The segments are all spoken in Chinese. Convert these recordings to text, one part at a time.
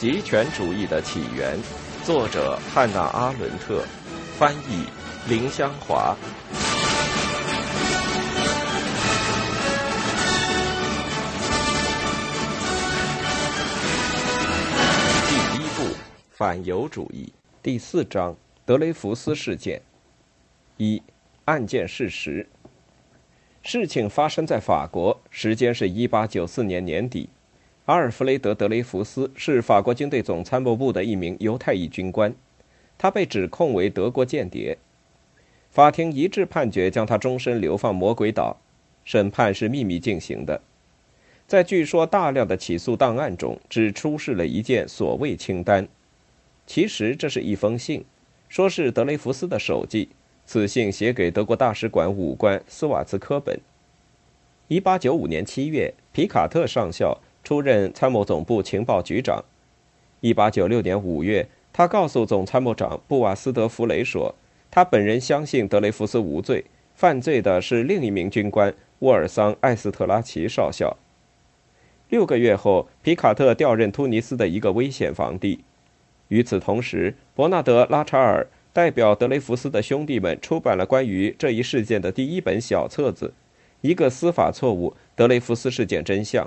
极权主义的起源，作者汉娜·阿伦特，翻译林香华。第一部反犹主义，第四章德雷福斯事件。一案件事实。事情发生在法国，时间是一八九四年年底。阿尔弗雷德·德雷福斯是法国军队总参谋部的一名犹太裔军官，他被指控为德国间谍。法庭一致判决将他终身流放魔鬼岛。审判是秘密进行的，在据说大量的起诉档案中，只出示了一件所谓清单，其实这是一封信，说是德雷福斯的手记。此信写给德国大使馆武官斯瓦茨科本。一八九五年七月，皮卡特上校。出任参谋总部情报局长。一八九六年五月，他告诉总参谋长布瓦斯德弗雷说：“他本人相信德雷福斯无罪，犯罪的是另一名军官沃尔桑·艾斯特拉奇少校。”六个月后，皮卡特调任突尼斯的一个危险防地。与此同时，伯纳德·拉查尔代表德雷福斯的兄弟们出版了关于这一事件的第一本小册子，《一个司法错误：德雷福斯事件真相》。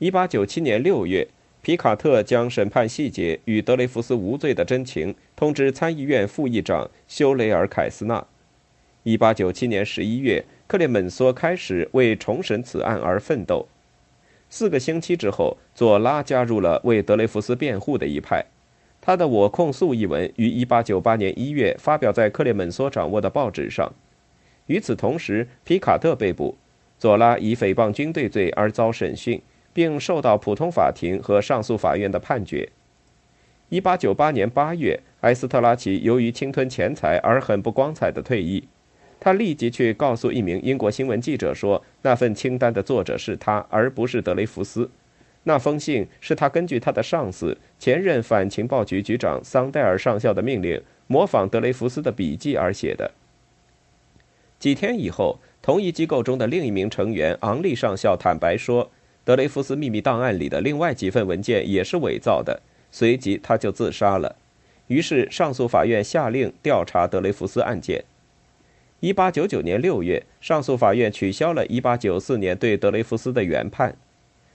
一八九七年六月，皮卡特将审判细节与德雷福斯无罪的真情通知参议院副议长休雷尔·凯斯纳。一八九七年十一月，克列门梭开始为重审此案而奋斗。四个星期之后，佐拉加入了为德雷福斯辩护的一派。他的《我控诉》一文于一八九八年一月发表在克列门梭掌握的报纸上。与此同时，皮卡特被捕，佐拉以诽谤军队罪而遭审讯。并受到普通法庭和上诉法院的判决。一八九八年八月，埃斯特拉奇由于侵吞钱财而很不光彩的退役。他立即去告诉一名英国新闻记者说，那份清单的作者是他，而不是德雷福斯。那封信是他根据他的上司、前任反情报局局长桑戴尔上校的命令，模仿德雷福斯的笔记而写的。几天以后，同一机构中的另一名成员昂利上校坦白说。德雷福斯秘密档案里的另外几份文件也是伪造的，随即他就自杀了。于是上诉法院下令调查德雷福斯案件。一八九九年六月，上诉法院取消了一八九四年对德雷福斯的原判。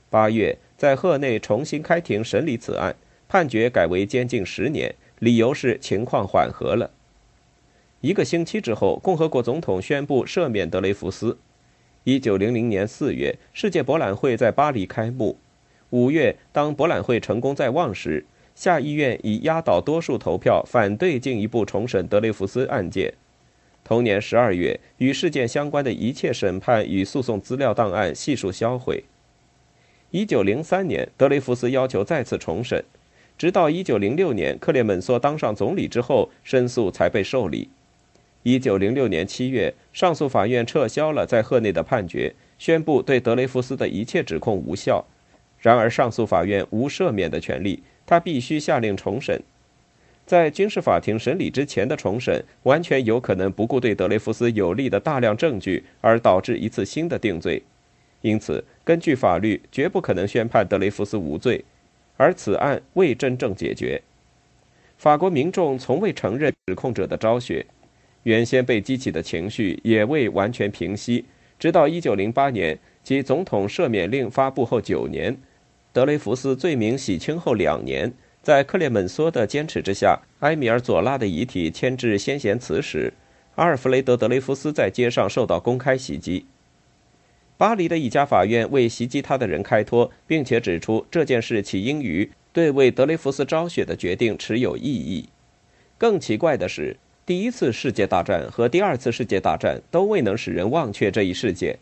八月，在赫内重新开庭审理此案，判决改为监禁十年，理由是情况缓和了。一个星期之后，共和国总统宣布赦免德雷福斯。一九零零年四月，世界博览会在巴黎开幕。五月，当博览会成功在望时，下议院以压倒多数投票反对进一步重审德雷福斯案件。同年十二月，与事件相关的一切审判与诉讼资料档案悉数销毁。一九零三年，德雷福斯要求再次重审，直到一九零六年克列门梭当上总理之后，申诉才被受理。一九零六年七月，上诉法院撤销了在赫内的判决，宣布对德雷福斯的一切指控无效。然而，上诉法院无赦免的权利，他必须下令重审。在军事法庭审理之前的重审，完全有可能不顾对德雷福斯有利的大量证据，而导致一次新的定罪。因此，根据法律，绝不可能宣判德雷福斯无罪。而此案未真正解决，法国民众从未承认指控者的昭雪。原先被激起的情绪也未完全平息，直到1908年，即总统赦免令发布后九年，德雷福斯罪名洗清后两年，在克列门梭的坚持之下，埃米尔·佐拉的遗体迁至先贤祠时，阿尔弗雷德·德雷福斯在街上受到公开袭击。巴黎的一家法院为袭击他的人开脱，并且指出这件事起因于对为德雷福斯昭雪的决定持有异议。更奇怪的是。第一次世界大战和第二次世界大战都未能使人忘却这一事件。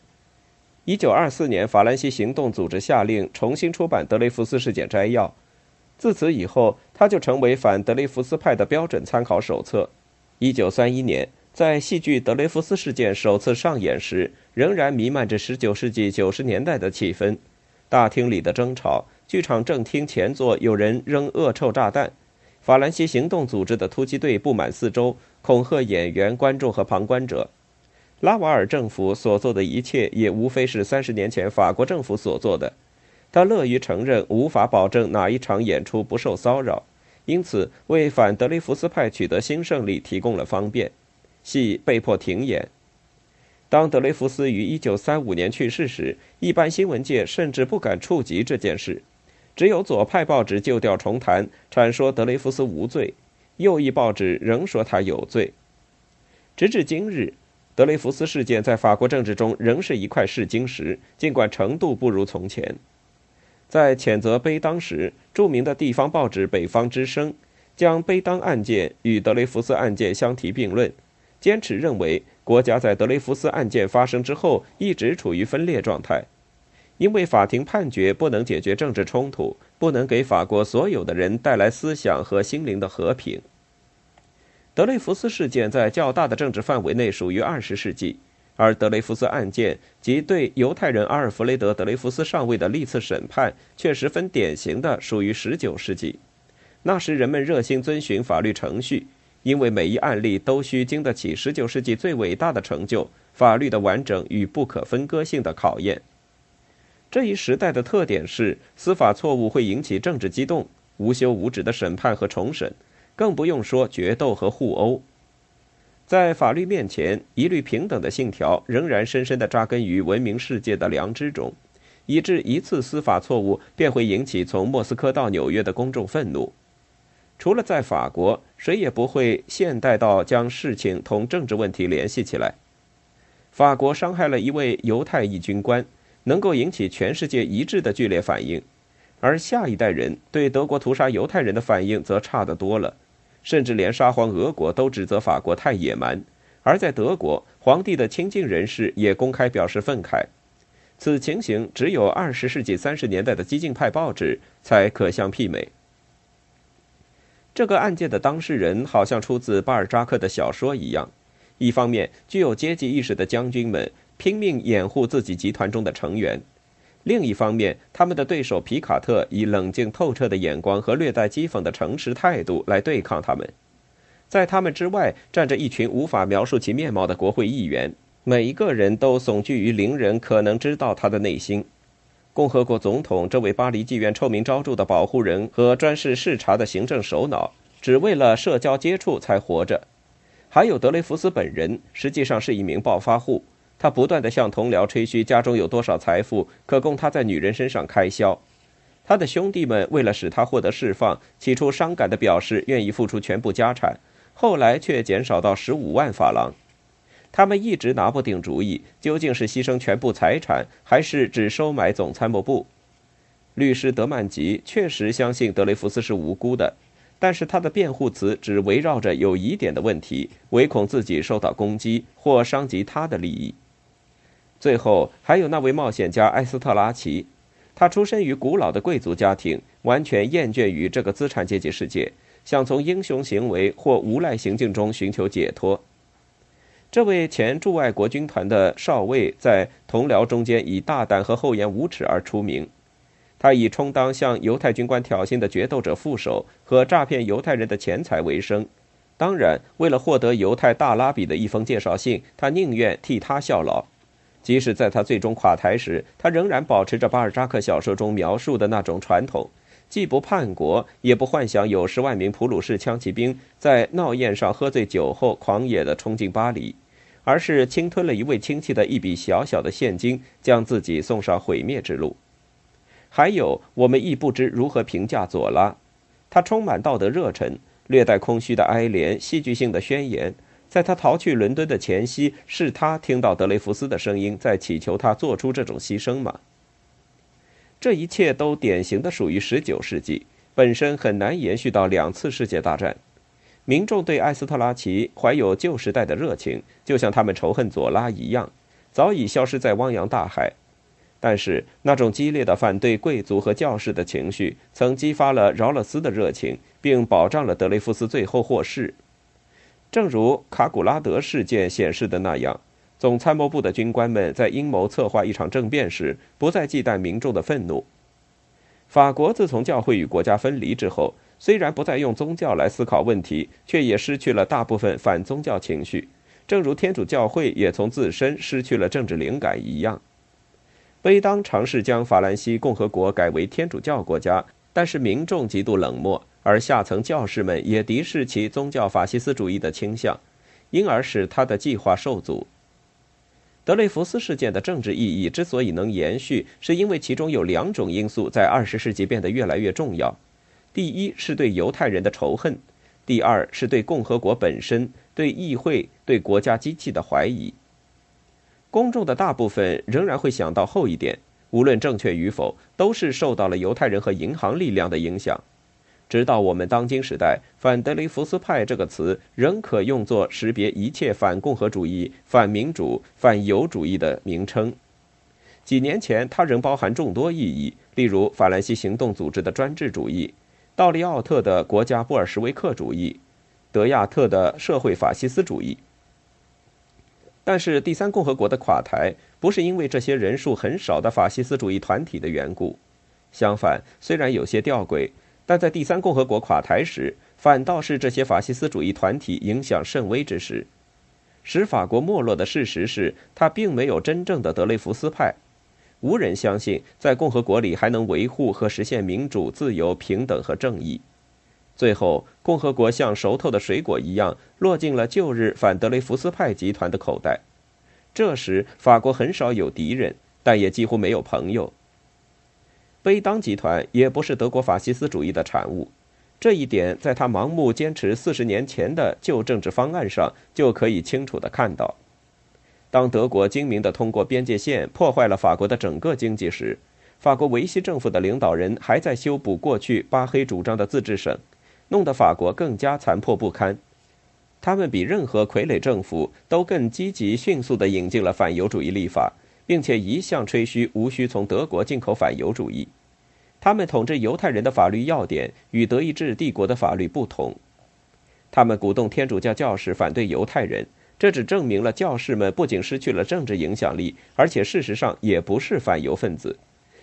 一九二四年，法兰西行动组织下令重新出版德雷福斯事件摘要，自此以后，它就成为反德雷福斯派的标准参考手册。一九三一年，在戏剧《德雷福斯事件》首次上演时，仍然弥漫着十九世纪九十年代的气氛。大厅里的争吵，剧场正厅前座有人扔恶臭炸弹。法兰西行动组织的突击队布满四周，恐吓演员、观众和旁观者。拉瓦尔政府所做的一切，也无非是三十年前法国政府所做的。他乐于承认无法保证哪一场演出不受骚扰，因此为反德雷福斯派取得新胜利提供了方便，戏被迫停演。当德雷福斯于1935年去世时，一般新闻界甚至不敢触及这件事，只有左派报纸旧调重弹，阐说德雷福斯无罪；右翼报纸仍说他有罪。直至今日。德雷福斯事件在法国政治中仍是一块试金石，尽管程度不如从前。在谴责贝当时，著名的地方报纸《北方之声》将贝当案件与德雷福斯案件相提并论，坚持认为国家在德雷福斯案件发生之后一直处于分裂状态，因为法庭判决不能解决政治冲突，不能给法国所有的人带来思想和心灵的和平。德雷福斯事件在较大的政治范围内属于二十世纪，而德雷福斯案件及对犹太人阿尔弗雷德·德雷福斯上尉的历次审判却十分典型的属于十九世纪。那时人们热心遵循法律程序，因为每一案例都需经得起十九世纪最伟大的成就——法律的完整与不可分割性的考验。这一时代的特点是司法错误会引起政治激动，无休无止的审判和重审。更不用说决斗和互殴，在法律面前，一律平等的信条仍然深深地扎根于文明世界的良知中，以致一次司法错误便会引起从莫斯科到纽约的公众愤怒。除了在法国，谁也不会现代到将事情同政治问题联系起来。法国伤害了一位犹太裔军官，能够引起全世界一致的剧烈反应，而下一代人对德国屠杀犹太人的反应则差得多了。甚至连沙皇俄国都指责法国太野蛮，而在德国，皇帝的亲近人士也公开表示愤慨。此情形只有二十世纪三十年代的激进派报纸才可相媲美。这个案件的当事人好像出自巴尔扎克的小说一样：一方面，具有阶级意识的将军们拼命掩护自己集团中的成员。另一方面，他们的对手皮卡特以冷静透彻的眼光和略带讥讽的诚实态度来对抗他们。在他们之外，站着一群无法描述其面貌的国会议员，每一个人都悚惧于邻人可能知道他的内心。共和国总统这位巴黎妓院臭名昭著的保护人和专事视察的行政首脑，只为了社交接触才活着。还有德雷福斯本人，实际上是一名暴发户。他不断地向同僚吹嘘家中有多少财富可供他在女人身上开销，他的兄弟们为了使他获得释放，起初伤感地表示愿意付出全部家产，后来却减少到十五万法郎。他们一直拿不定主意，究竟是牺牲全部财产，还是只收买总参谋部。律师德曼吉确实相信德雷福斯是无辜的，但是他的辩护词只围绕着有疑点的问题，唯恐自己受到攻击或伤及他的利益。最后还有那位冒险家埃斯特拉奇，他出身于古老的贵族家庭，完全厌倦于这个资产阶级世界，想从英雄行为或无赖行径中寻求解脱。这位前驻外国军团的少尉在同僚中间以大胆和厚颜无耻而出名，他以充当向犹太军官挑衅的决斗者副手和诈骗犹太人的钱财为生。当然，为了获得犹太大拉比的一封介绍信，他宁愿替他效劳。即使在他最终垮台时，他仍然保持着巴尔扎克小说中描述的那种传统，既不叛国，也不幻想有十万名普鲁士枪骑兵在闹宴上喝醉酒后狂野地冲进巴黎，而是侵吞了一位亲戚的一笔小小的现金，将自己送上毁灭之路。还有，我们亦不知如何评价左拉，他充满道德热忱，略带空虚的哀怜，戏剧性的宣言。在他逃去伦敦的前夕，是他听到德雷福斯的声音，在祈求他做出这种牺牲吗？这一切都典型的属于十九世纪，本身很难延续到两次世界大战。民众对埃斯特拉奇怀有旧时代的热情，就像他们仇恨左拉一样，早已消失在汪洋大海。但是那种激烈的反对贵族和教士的情绪，曾激发了饶勒斯的热情，并保障了德雷福斯最后获释。正如卡古拉德事件显示的那样，总参谋部的军官们在阴谋策划一场政变时，不再忌惮民众的愤怒。法国自从教会与国家分离之后，虽然不再用宗教来思考问题，却也失去了大部分反宗教情绪，正如天主教会也从自身失去了政治灵感一样。贝当尝试将法兰西共和国改为天主教国家，但是民众极度冷漠，而下层教士们也敌视其宗教法西斯主义的倾向，因而使他的计划受阻。德雷福斯事件的政治意义之所以能延续，是因为其中有两种因素在二十世纪变得越来越重要：第一是对犹太人的仇恨，第二是对共和国本身、对议会、对国家机器的怀疑。公众的大部分仍然会想到后一点，无论正确与否，都是受到了犹太人和银行力量的影响。直到我们当今时代，“反德雷福斯派”这个词仍可用作识别一切反共和主义、反民主、反犹主义的名称。几年前，它仍包含众多意义，例如法兰西行动组织的专制主义、道利奥特的国家布尔什维克主义、德亚特的社会法西斯主义。但是，第三共和国的垮台不是因为这些人数很少的法西斯主义团体的缘故。相反，虽然有些吊诡，但在第三共和国垮台时，反倒是这些法西斯主义团体影响甚微之时。使法国没落的事实是，它并没有真正的德雷福斯派。无人相信，在共和国里还能维护和实现民主、自由、平等和正义。最后，共和国像熟透的水果一样落进了旧日反德雷福斯派集团的口袋。这时，法国很少有敌人，但也几乎没有朋友。贝当集团也不是德国法西斯主义的产物，这一点在他盲目坚持四十年前的旧政治方案上就可以清楚地看到。当德国精明地通过边界线破坏了法国的整个经济时，法国维希政府的领导人还在修补过去巴黑主张的自治省。弄得法国更加残破不堪。他们比任何傀儡政府都更积极、迅速地引进了反犹主义立法，并且一向吹嘘无需从德国进口反犹主义。他们统治犹太人的法律要点与德意志帝国的法律不同。他们鼓动天主教教士反对犹太人，这只证明了教士们不仅失去了政治影响力，而且事实上也不是反犹分子。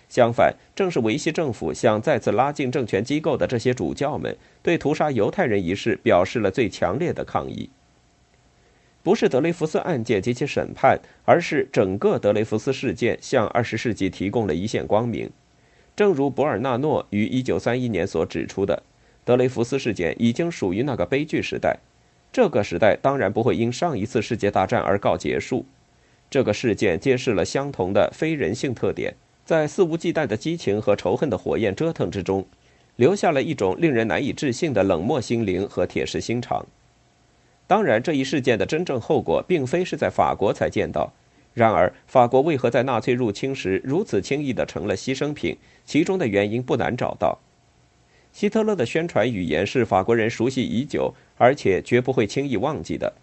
相反，正是维希政府想再次拉近政权机构的这些主教们，对屠杀犹太人一事表示了最强烈的抗议。不是德雷福斯案件及其审判，而是整个德雷福斯事件向二十世纪提供了一线光明。正如博尔纳诺于一九三一年所指出的，德雷福斯事件已经属于那个悲剧时代。这个时代当然不会因上一次世界大战而告结束。这个事件揭示了相同的非人性特点。在肆无忌惮的激情和仇恨的火焰折腾之中，留下了一种令人难以置信的冷漠心灵和铁石心肠。当然，这一事件的真正后果并非是在法国才见到。然而，法国为何在纳粹入侵时如此轻易地成了牺牲品？其中的原因不难找到。希特勒的宣传语言是法国人熟悉已久，而且绝不会轻易忘记的。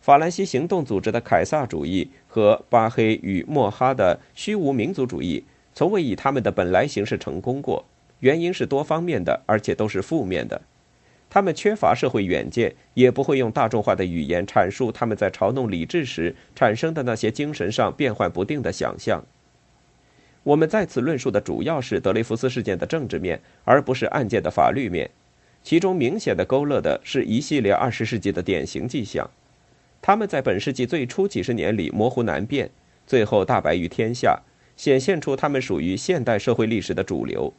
法兰西行动组织的凯撒主义和巴黑与莫哈的虚无民族主义，从未以他们的本来形式成功过。原因是多方面的，而且都是负面的。他们缺乏社会远见，也不会用大众化的语言阐述他们在嘲弄理智时产生的那些精神上变幻不定的想象。我们在此论述的主要是德雷福斯事件的政治面，而不是案件的法律面。其中明显的勾勒的是一系列二十世纪的典型迹象。他们在本世纪最初几十年里模糊难辨，最后大白于天下，显现出他们属于现代社会历史的主流。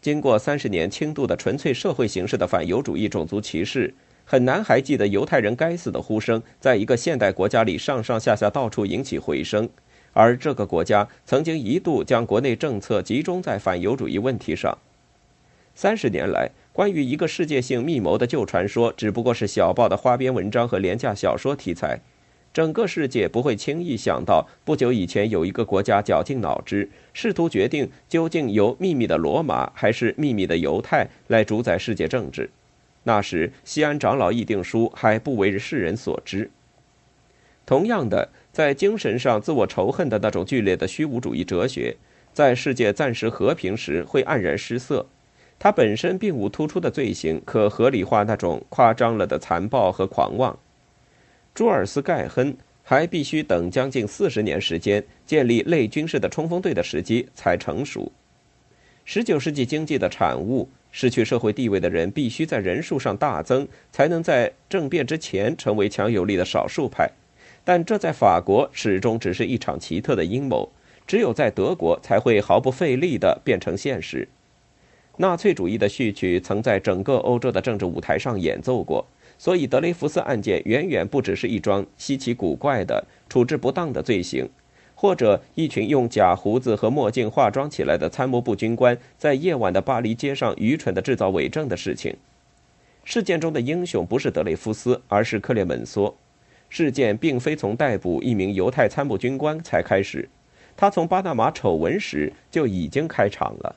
经过三十年轻度的纯粹社会形式的反犹主义种族歧视，很难还记得犹太人该死的呼声，在一个现代国家里上上下下到处引起回声。而这个国家曾经一度将国内政策集中在反犹主义问题上。三十年来。关于一个世界性密谋的旧传说，只不过是小报的花边文章和廉价小说题材。整个世界不会轻易想到，不久以前有一个国家绞尽脑汁，试图决定究竟由秘密的罗马还是秘密的犹太来主宰世界政治。那时，西安长老议定书还不为世人所知。同样的，在精神上自我仇恨的那种剧烈的虚无主义哲学，在世界暂时和平时会黯然失色。它本身并无突出的罪行可合理化那种夸张了的残暴和狂妄。朱尔斯·盖亨还必须等将近四十年时间，建立类军事的冲锋队的时机才成熟。十九世纪经济的产物，失去社会地位的人必须在人数上大增，才能在政变之前成为强有力的少数派。但这在法国始终只是一场奇特的阴谋。只有在德国才会毫不费力地变成现实。纳粹主义的序曲曾在整个欧洲的政治舞台上演奏过，所以德雷福斯案件远远不只是一桩稀奇古怪的处置不当的罪行，或者一群用假胡子和墨镜化妆起来的参谋部军官在夜晚的巴黎街上愚蠢地制造伪证的事情。事件中的英雄不是德雷夫斯，而是克列门梭。事件并非从逮捕一名犹太参谋军官才开始。他从巴拿马丑闻时就已经开场了。